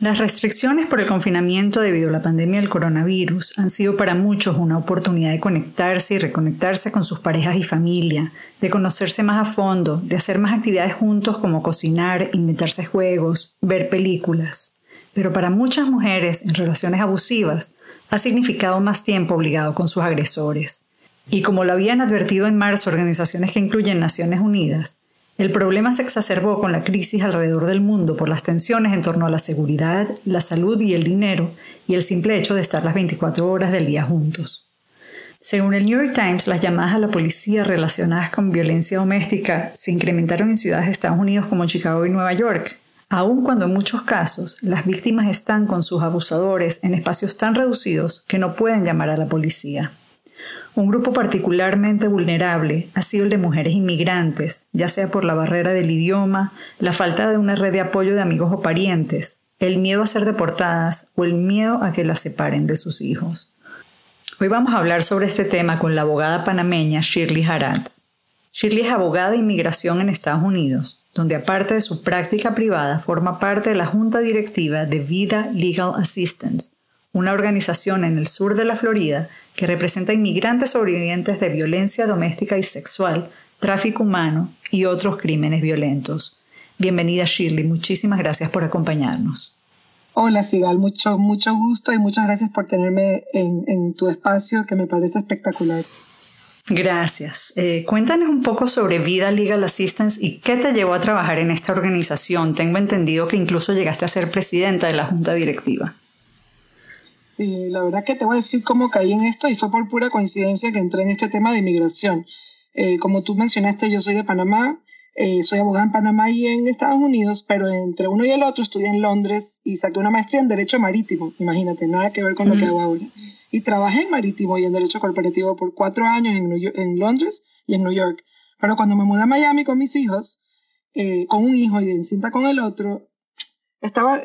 Las restricciones por el confinamiento debido a la pandemia del coronavirus han sido para muchos una oportunidad de conectarse y reconectarse con sus parejas y familia, de conocerse más a fondo, de hacer más actividades juntos como cocinar, inventarse juegos, ver películas. Pero para muchas mujeres en relaciones abusivas ha significado más tiempo obligado con sus agresores. Y como lo habían advertido en marzo organizaciones que incluyen Naciones Unidas, el problema se exacerbó con la crisis alrededor del mundo por las tensiones en torno a la seguridad, la salud y el dinero, y el simple hecho de estar las 24 horas del día juntos. Según el New York Times, las llamadas a la policía relacionadas con violencia doméstica se incrementaron en ciudades de Estados Unidos como Chicago y Nueva York, aun cuando en muchos casos las víctimas están con sus abusadores en espacios tan reducidos que no pueden llamar a la policía. Un grupo particularmente vulnerable ha sido el de mujeres inmigrantes, ya sea por la barrera del idioma, la falta de una red de apoyo de amigos o parientes, el miedo a ser deportadas o el miedo a que las separen de sus hijos. Hoy vamos a hablar sobre este tema con la abogada panameña Shirley Haratz. Shirley es abogada de inmigración en Estados Unidos, donde aparte de su práctica privada forma parte de la junta directiva de Vida Legal Assistance, una organización en el sur de la Florida que representa inmigrantes sobrevivientes de violencia doméstica y sexual, tráfico humano y otros crímenes violentos. Bienvenida Shirley, muchísimas gracias por acompañarnos. Hola Sigal, mucho, mucho gusto y muchas gracias por tenerme en, tu espacio que me parece espectacular. Gracias. Eh, cuéntanos un poco sobre Vida Legal Assistance y qué te llevó a trabajar en esta organización. Tengo entendido que incluso llegaste a ser presidenta de la junta directiva. Sí, la verdad que te voy a decir cómo caí en esto y fue por pura coincidencia que entré en este tema de inmigración. Eh, como tú mencionaste, yo soy de Panamá, eh, soy abogada en Panamá y en Estados Unidos, pero entre uno y el otro estudié en Londres y saqué una maestría en Derecho Marítimo, imagínate, nada que ver con lo que hago ahora. Y trabajé en Marítimo y en Derecho Corporativo por cuatro años en, en Londres y en New York. Pero cuando me mudé a Miami con mis hijos, eh, con un hijo y en cinta con el otro, estaba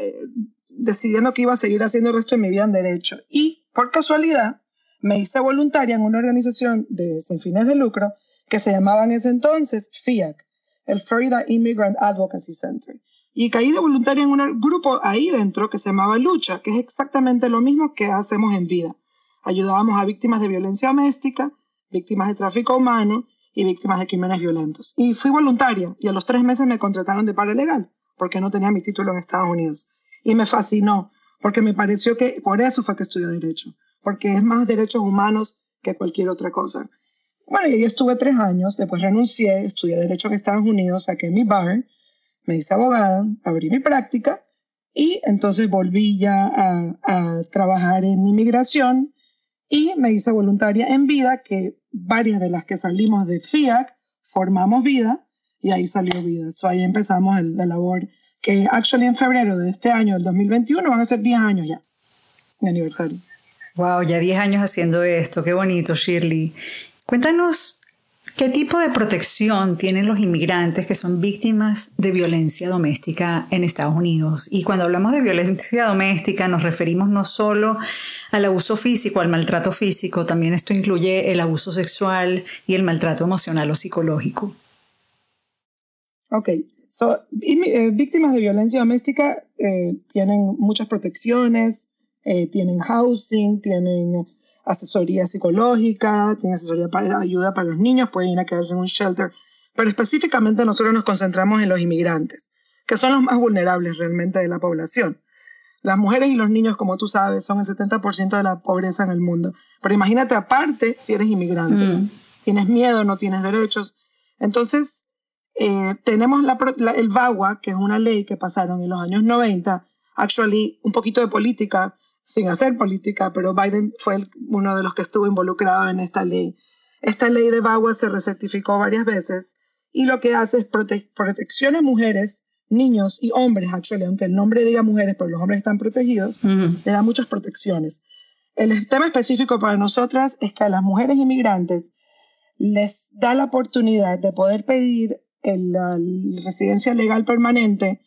decidiendo que iba a seguir haciendo el resto de mi vida en derecho. Y por casualidad me hice voluntaria en una organización de sin fines de lucro que se llamaba en ese entonces FIAC, el Florida Immigrant Advocacy Center. Y caí de voluntaria en un grupo ahí dentro que se llamaba Lucha, que es exactamente lo mismo que hacemos en vida. Ayudábamos a víctimas de violencia doméstica, víctimas de tráfico humano y víctimas de crímenes violentos. Y fui voluntaria y a los tres meses me contrataron de legal porque no tenía mi título en Estados Unidos y me fascinó, porque me pareció que por eso fue que estudié Derecho, porque es más derechos humanos que cualquier otra cosa. Bueno, y ahí estuve tres años, después renuncié, estudié Derecho en Estados Unidos, saqué mi bar, me hice abogada, abrí mi práctica y entonces volví ya a, trabajar en inmigración y me hice voluntaria en vida, que varias de las que salimos de FIAC formamos vida y ahí salió vida. So, ahí empezamos la labor que actually en febrero de este año, el 2021, van a ser 10 años ya, mi aniversario. Wow, ya 10 años haciendo esto, qué bonito, Shirley. Cuéntanos qué tipo de protección tienen los inmigrantes que son víctimas de violencia doméstica en Estados Unidos. Y cuando hablamos de violencia doméstica nos referimos no solo al abuso físico, al maltrato físico, también esto incluye el abuso sexual y el maltrato emocional o psicológico. Ok, eh, víctimas de violencia doméstica eh, tienen muchas protecciones, eh, tienen housing, tienen asesoría psicológica, tienen asesoría para ayuda para los niños, pueden ir a quedarse en un shelter, pero específicamente nosotros nos concentramos en los inmigrantes, que son los más vulnerables realmente de la población. Las mujeres y los niños, como tú sabes, son el 70% de la pobreza en el mundo. Pero imagínate aparte si eres inmigrante, mm. tienes miedo, no tienes derechos. Entonces, eh, tenemos el VAWA, que es una ley que pasaron en los años 90, actually un poquito de política, sin hacer política, pero Biden fue uno de los que estuvo involucrado en esta ley. Esta ley de VAWA se recertificó varias veces y lo que hace es protección a mujeres, niños y hombres, actually, aunque el nombre diga mujeres, pero los hombres están protegidos, le da muchas protecciones. El tema específico para nosotras es que a las mujeres inmigrantes les da la oportunidad de poder pedir la residencia legal permanente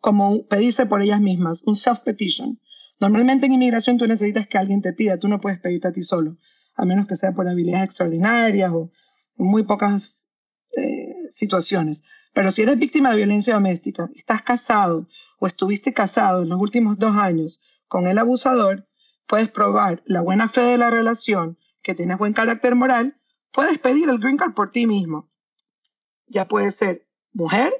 como pedirse por ellas mismas, un self-petition. Normalmente en inmigración tú necesitas que alguien te pida, tú no puedes pedirte a ti solo, a menos que sea por habilidades extraordinarias o muy pocas eh, situaciones. Pero si eres víctima de violencia doméstica, estás casado o estuviste casado en los últimos dos años con el abusador, puedes probar la buena fe de la relación, que tienes buen carácter moral, puedes pedir el green card por ti mismo. Ya puede ser mujer,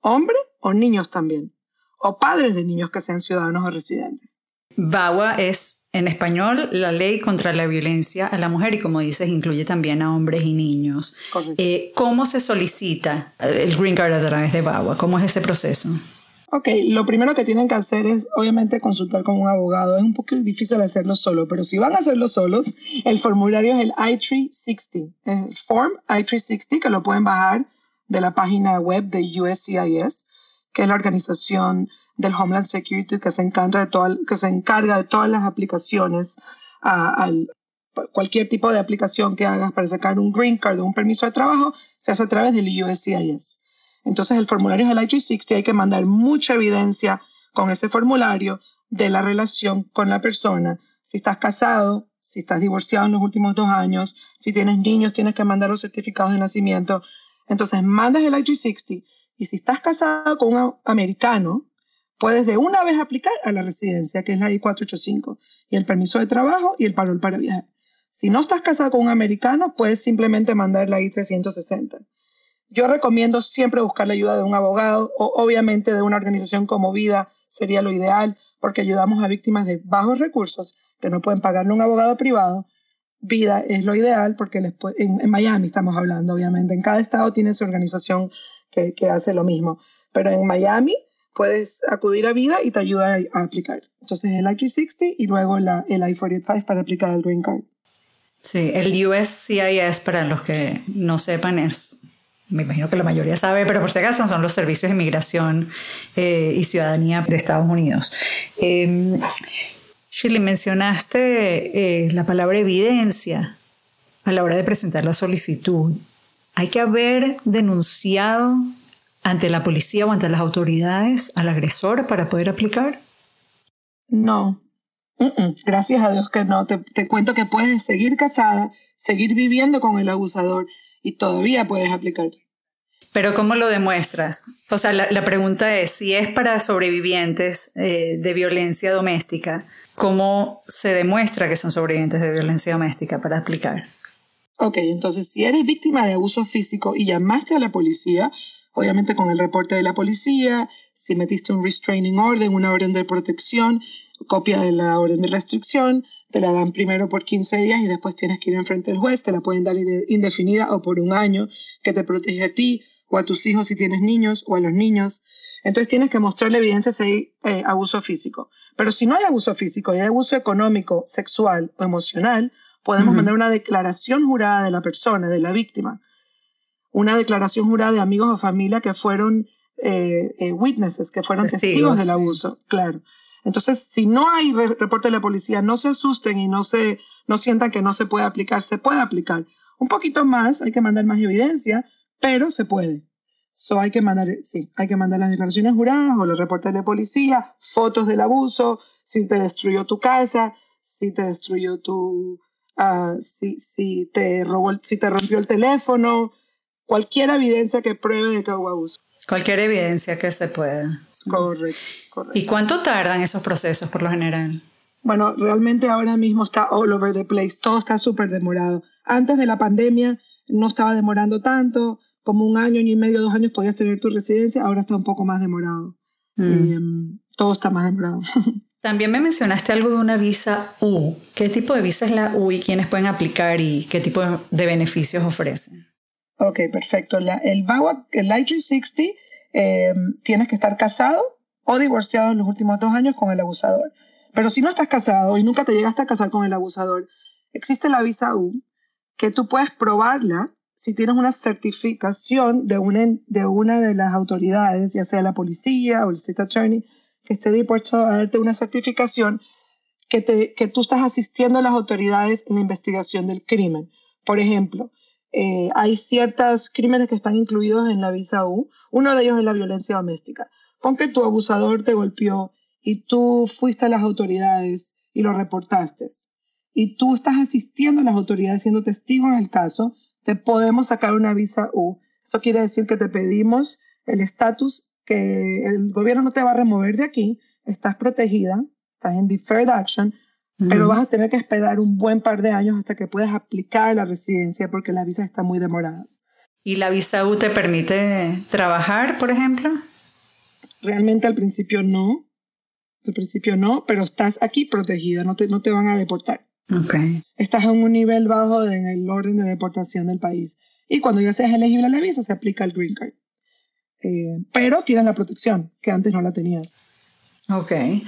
hombre o niños también, o padres de niños que sean ciudadanos o residentes. VAWA es en español la ley contra la violencia a la mujer y como dices incluye también a hombres y niños. Eh, ¿Cómo se solicita el green card a través de VAWA? ¿Cómo es ese proceso? Ok, lo primero que tienen que hacer es obviamente consultar con un abogado. Es un poco difícil hacerlo solo, pero si van a hacerlo solos, el formulario es el I-360, el Form I-360 que lo pueden bajar de la página web de USCIS, que es la organización del Homeland Security que se encarga de, todas las aplicaciones a, cualquier tipo de aplicación que hagas para sacar un green card o un permiso de trabajo se hace a través del USCIS. Entonces el formulario del I-360 hay que mandar mucha evidencia con ese formulario de la relación con la persona. Si estás casado, si estás divorciado en los últimos dos años, si tienes niños, tienes que mandar los certificados de nacimiento. Entonces mandas el I-360 y si estás casado con un americano, puedes de una vez aplicar a la residencia, que es la I-485, y el permiso de trabajo y el parol para viajar. Si no estás casado con un americano, puedes simplemente mandar la I-360. Yo recomiendo siempre buscar la ayuda de un abogado o obviamente de una organización como Vida sería lo ideal porque ayudamos a víctimas de bajos recursos que no pueden pagarle un abogado privado. Vida es lo ideal porque en, Miami estamos hablando, obviamente. En cada estado tiene su organización que, hace lo mismo. Pero en Miami puedes acudir a Vida y te ayuda a, aplicar. Entonces el I-360 y luego el I-45 para aplicar el Green Card. Sí, el USCIS, para los que no sepan, es me imagino que la mayoría sabe, pero por si acaso son los servicios de inmigración eh, y ciudadanía de Estados Unidos. Eh, Shirley, mencionaste eh, la palabra evidencia a la hora de presentar la solicitud. ¿Hay que haber denunciado ante la policía o ante las autoridades al agresor para poder aplicar? No, gracias a Dios que no. Te, te, cuento que puedes seguir casada, seguir viviendo con el abusador y todavía puedes aplicar. Pero ¿cómo lo demuestras? O sea, la, pregunta es, si es para sobrevivientes eh, de violencia doméstica, ¿cómo se demuestra que son sobrevivientes de violencia doméstica para aplicar? Ok, entonces si eres víctima de abuso físico y llamaste a la policía, obviamente con el reporte de la policía, si metiste un restraining order, una orden de protección, copia de la orden de restricción, te la dan primero por 15 días y después tienes que ir enfrente del juez, te la pueden dar indefinida o por un año que te protege a ti o a tus hijos si tienes niños o a los niños. Entonces tienes que mostrarle evidencia si hay eh, abuso físico. Pero si no hay abuso físico y hay abuso económico, sexual o emocional, podemos mandar una declaración jurada de la persona, de la víctima. Una declaración jurada de amigos o familia que fueron eh, eh, witnesses, que fueron testigos. del abuso, claro. Entonces, si no hay reporte de la policía, no se asusten y no, se, no sientan que no se puede aplicar, se puede aplicar. Un poquito más, hay que mandar más evidencia, pero se puede. So hay que mandar, sí, hay que mandar las declaraciones juradas o los reportes de policía, fotos del abuso, si te destruyó tu casa, si te destruyó tu, uh, si, si, te robó, si te rompió el teléfono, cualquier evidencia que pruebe de que hubo abuso. Cualquier evidencia que se pueda. Correcto, correcto. ¿Y cuánto tardan esos procesos por lo general? Bueno, realmente ahora mismo está all over the place, todo está súper demorado. Antes de la pandemia no estaba demorando tanto, como un año, y medio, dos años podías tener tu residencia, ahora está un poco más demorado. Mm. Em, todo está más demorado. También me mencionaste algo de una visa U. ¿Qué tipo de visa es la U y quiénes pueden aplicar y qué tipo de beneficios ofrecen? Ok, perfecto. el VAWA, el I-360, em, tienes que estar casado o divorciado en los últimos dos años con el abusador. Pero si no estás casado y nunca te llegaste a casar con el abusador, existe la visa U que tú puedes probarla si tienes una certificación de una, de las autoridades, ya sea la policía o el state attorney, que esté dispuesto a darte una certificación que tú estás asistiendo a las autoridades en la investigación del crimen. Por ejemplo, eh, hay ciertos crímenes que están incluidos en la visa U. Uno de ellos es la violencia doméstica. Pon que tu abusador te golpeó y tú fuiste a las autoridades y lo reportaste. Y tú estás asistiendo a las autoridades siendo testigo en el caso, te podemos sacar una visa U. Eso quiere decir que te pedimos el estatus que el gobierno no te va a remover de aquí, estás protegida, estás en deferred action, pero vas a tener que esperar un buen par de años hasta que puedas aplicar la residencia porque las visas están muy demoradas. ¿Y la visa U te permite trabajar, por ejemplo? Realmente al principio no. Al principio no, pero estás aquí protegida, no te, no te van a deportar. Okay. Estás en un nivel bajo en el orden de deportación del país. Y cuando ya seas elegible a la visa, se aplica el green card. Eh, pero tienes la protección, que antes no la tenías. Ok. Eh,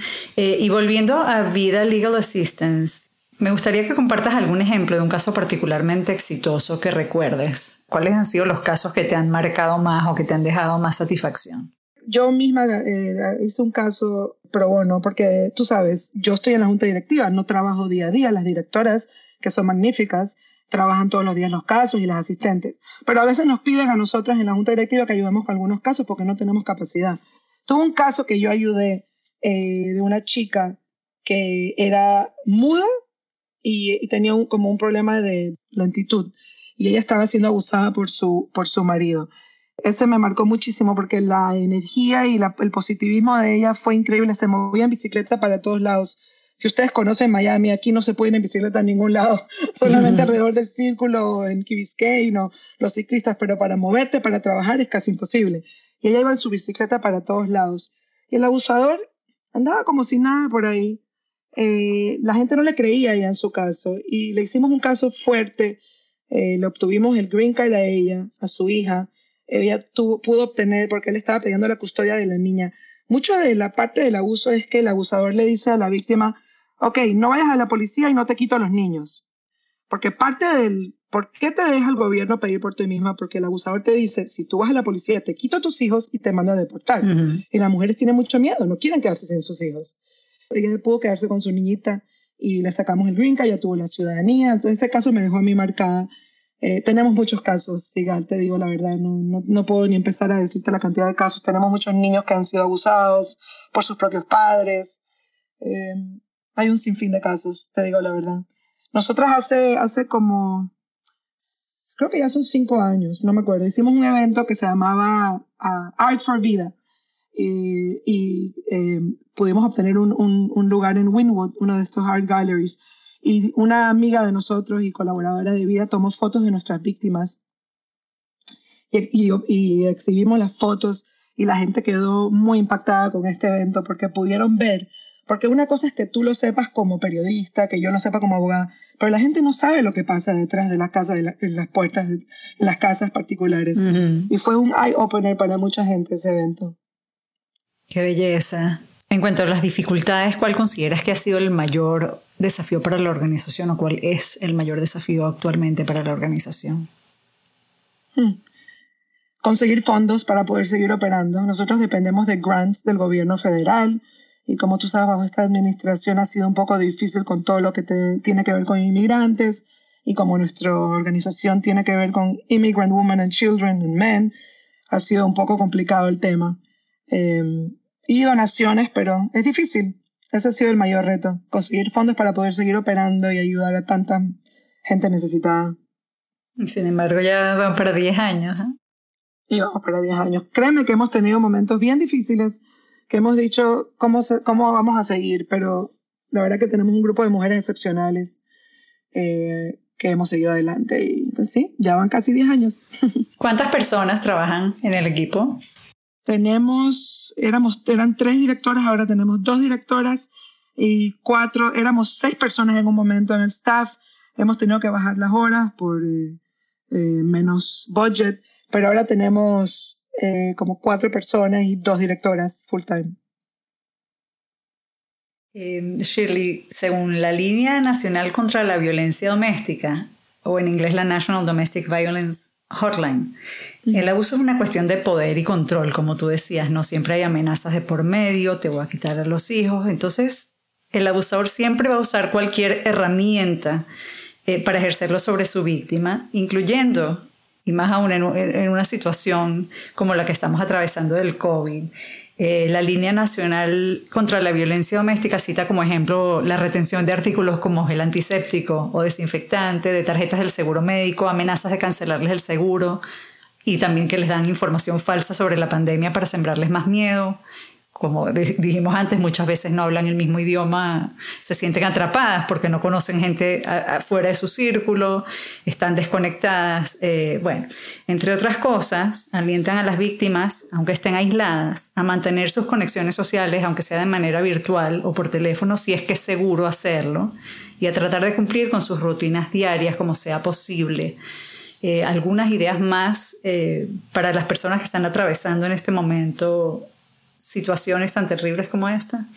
y volviendo a Vida Legal Assistance, me gustaría que compartas algún ejemplo de un caso particularmente exitoso que recuerdes. ¿Cuáles han sido los casos que te han marcado más o que te han dejado más satisfacción? Yo misma eh, hice un caso pro bono porque tú sabes, yo estoy en la junta directiva, no trabajo día a día, las directoras, que son magníficas, trabajan todos los días los casos y las asistentes. Pero a veces nos piden a nosotras en la junta directiva que ayudemos con algunos casos porque no tenemos capacidad. Tuve un caso que yo ayudé eh, de una chica que era muda y, tenía como un problema de lentitud y ella estaba siendo abusada por su, por su marido. Ese me marcó muchísimo porque la energía y el positivismo de ella fue increíble. Se movía en bicicleta para todos lados. Si ustedes conocen Miami, aquí no se puede ir en bicicleta a ningún lado, solamente alrededor del círculo en Key Biscayne los ciclistas, pero para moverte, para trabajar es casi imposible. Y ella iba en su bicicleta para todos lados. Y el abusador andaba como si nada por ahí. Eh, la gente no le creía ya en su caso y le hicimos un caso fuerte. Eh, le obtuvimos el green card a ella, a su hija. Ella pudo obtener, porque él estaba pidiendo la custodia de la niña. Mucho de la parte del abuso es que el abusador le dice a la víctima, ok, no vayas a la policía y no te quito a los niños. Porque parte del, ¿por qué te deja el gobierno pedir por ti misma? Porque el abusador te dice, si tú vas a la policía, te quito a tus hijos y te mando a deportar. Y las mujeres tienen mucho miedo, no quieren quedarse sin sus hijos. Ella pudo quedarse con su niñita y le sacamos el green card, ya tuvo la ciudadanía. Entonces ese caso me dejó a mí marcada. Eh, tenemos muchos casos, Sigal, te digo la verdad, no, no, no, puedo ni empezar a decirte la cantidad de casos. Tenemos muchos niños que han sido abusados por sus propios padres. Eh, hay un sinfín de casos, te digo la verdad. Nosotras hace, hace como, creo que ya son cinco años, no me acuerdo, hicimos un evento que se llamaba ah, Art for Vida y, eh, pudimos obtener un, un, lugar en Winwood, uno de estos art galleries. Y una amiga de nosotros y colaboradora de vida tomó fotos de nuestras víctimas y, y, exhibimos las fotos y la gente quedó muy impactada con este evento porque pudieron ver porque una cosa es que tú lo sepas como periodista, que yo lo sepa como abogada, pero la gente no sabe lo que pasa detrás de las casas, de en las puertas, de las casas particulares. Y fue un eye-opener para mucha gente ese evento. Qué belleza. En cuanto a las dificultades, ¿cuál consideras que ha sido el mayor desafío para la organización o cuál es el mayor desafío actualmente para la organización? Hmm. Conseguir fondos para poder seguir operando. Nosotros dependemos de grants del gobierno federal, y como tú sabes, bajo esta administración ha sido un poco difícil con todo lo que tiene que ver con inmigrantes y como nuestra organización tiene que ver con Immigrant Women and Children and Men, ha sido un poco complicado el tema. Em, y donaciones, pero es difícil. Ese ha sido el mayor reto, conseguir fondos para poder seguir operando y ayudar a tanta gente necesitada. Sin embargo, ya van para 10 años. ¿eh? Y vamos para 10 años. Créeme que hemos tenido momentos bien difíciles que hemos dicho cómo, cómo vamos a seguir, pero la verdad que tenemos un grupo de mujeres excepcionales eh, que hemos seguido adelante y pues sí, ya van casi 10 años. ¿Cuántas personas trabajan en el equipo? Tenemos, éramos, eran tres directoras, ahora tenemos dos directoras y cuatro, éramos seis personas en un momento en el staff. Hemos tenido que bajar las horas por eh, eh, menos budget, pero ahora tenemos eh, como cuatro personas y dos directoras full time. Shirley, según la línea nacional contra la violencia doméstica, o en inglés la National Domestic Violence Hotline, el abuso es una cuestión de poder y control, como tú decías, no siempre hay amenazas de por medio, te voy a quitar a los hijos, entonces el abusador siempre va a usar cualquier herramienta eh, para ejercerlo sobre su víctima, incluyendo, y más aún en, en una situación como la que estamos atravesando del COVID, eh, la línea nacional contra la violencia doméstica cita como ejemplo la retención de artículos como gel antiséptico o desinfectante, de tarjetas del seguro médico, amenazas de cancelarles el seguro y también que les dan información falsa sobre la pandemia para sembrarles más miedo como dijimos antes, muchas veces no hablan el mismo idioma, se sienten atrapadas porque no conocen gente fuera de su círculo, están desconectadas. Eh, bueno, entre otras cosas, alientan a las víctimas, aunque estén aisladas, a mantener sus conexiones sociales, aunque sea de manera virtual o por teléfono, si es que es seguro hacerlo, y a tratar de cumplir con sus rutinas diarias como sea posible. Eh, algunas ideas más eh, para las personas que están atravesando en este momento situaciones tan terribles como esta?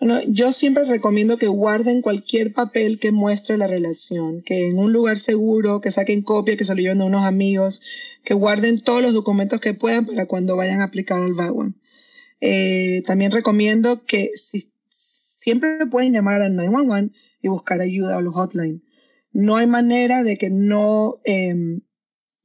Bueno, yo siempre recomiendo que guarden cualquier papel que muestre la relación, que en un lugar seguro, que saquen copia, que se lo lleven a unos amigos, que guarden todos los documentos que puedan para cuando vayan a aplicar el VAWA. Eh, también recomiendo que si, siempre pueden llamar al 911 y buscar ayuda a los hotline. No hay manera de que no, em,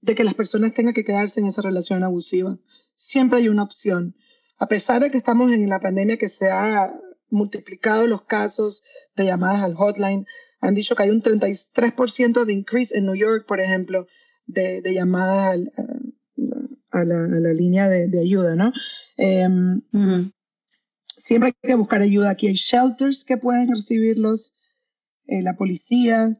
de que las personas tengan que quedarse en esa relación abusiva. Siempre hay una opción a pesar de que estamos en la pandemia que se ha multiplicado los casos de llamadas al hotline, han dicho que hay un 33% de increase en New York, por ejemplo, de, llamadas a, la, línea de, ayuda, ¿no? Em, siempre hay que buscar ayuda. Aquí hay shelters que pueden recibirlos, eh, la policía,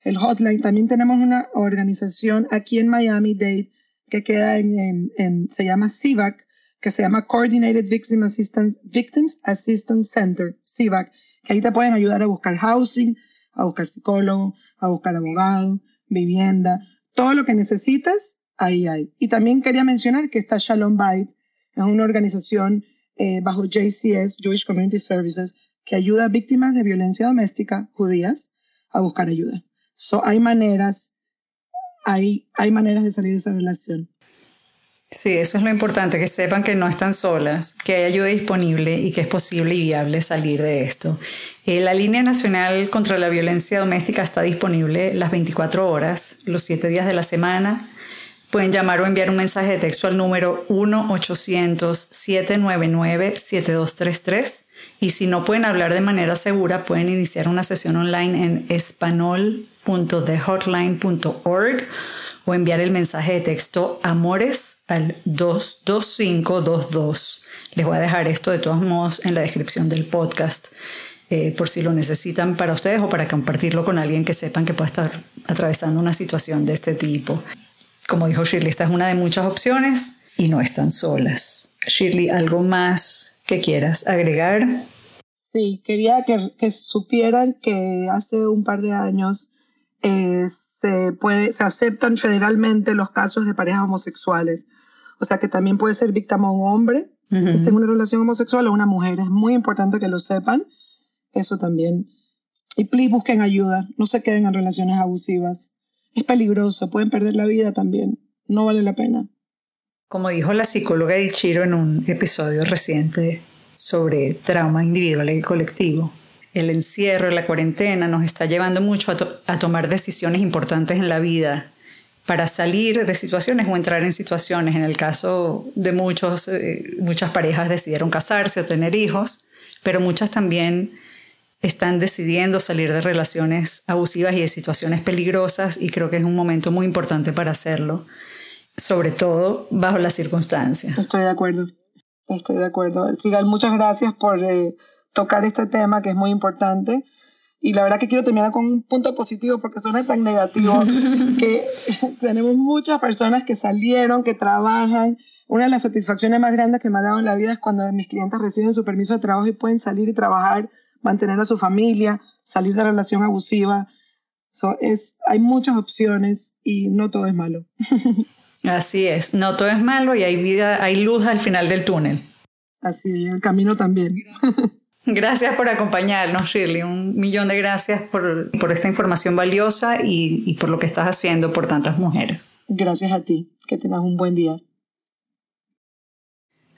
el hotline. También tenemos una organización aquí en Miami-Dade que queda en, en se llama CIVAC, que se llama Coordinated Victim Assistance, Victims Assistance Center, CIVAC, que ahí te pueden ayudar a buscar housing, a buscar psicólogo, a buscar abogado, vivienda, todo lo que necesitas, ahí hay. Y también quería mencionar que está Shalom Bait, es una organización eh, bajo JCS, Jewish Community Services, que ayuda a víctimas de violencia doméstica judías a buscar ayuda. So, hay maneras, hay, hay maneras de salir de esa relación. Sí, eso es lo importante, que sepan que no están solas, que hay ayuda disponible y que es posible y viable salir de esto. Eh, la línea nacional contra la violencia doméstica está disponible las 24 horas, los 7 días de la semana. Pueden llamar o enviar un mensaje de texto al número 1-800-799-7233 y si no pueden hablar de manera segura, pueden iniciar una sesión online en espanol.thehotline.org o enviar el mensaje de texto Amores al 22522. Les voy a dejar esto de todos modos en la descripción del podcast eh, por si lo necesitan para ustedes o para compartirlo con alguien que sepan que puede estar atravesando una situación de este tipo. Como dijo Shirley, esta es una de muchas opciones y no están solas. Shirley, ¿algo más que quieras agregar? Sí, quería que, que supieran que hace un par de años eh, se, puede, se aceptan federalmente los casos de parejas homosexuales. O sea que también puede ser víctima un hombre que esté en una relación homosexual o una mujer. Es muy importante que lo sepan. Eso también. Y please busquen ayuda. No se queden en relaciones abusivas. Es peligroso. Pueden perder la vida también. No vale la pena. Como dijo la psicóloga Ichiro en un episodio reciente sobre trauma individual y colectivo, el encierro, la cuarentena nos está llevando mucho a, tomar decisiones importantes en la vida para salir de situaciones o entrar en situaciones. En el caso de muchos, eh, muchas parejas decidieron casarse o tener hijos, pero muchas también están decidiendo salir de relaciones abusivas y de situaciones peligrosas y creo que es un momento muy importante para hacerlo, sobre todo bajo las circunstancias. Estoy de acuerdo, estoy de acuerdo. Sigal, muchas gracias por... Eh, tocar este tema que es muy importante. Y la verdad que quiero terminar con un punto positivo porque suena tan negativo que tenemos muchas personas que salieron, que trabajan. Una de las satisfacciones más grandes que me ha dado en la vida es cuando mis clientes reciben su permiso de trabajo y pueden salir y trabajar, mantener a su familia, salir de la relación abusiva. es, hay muchas opciones y no todo es malo. Así es, no todo es malo y hay vida, hay luz al final del túnel. Así, el camino también. Gracias por acompañarnos, Shirley. Un millón de gracias por, esta información valiosa y, y por lo que estás haciendo por tantas mujeres. Gracias a ti. Que tengas un buen día.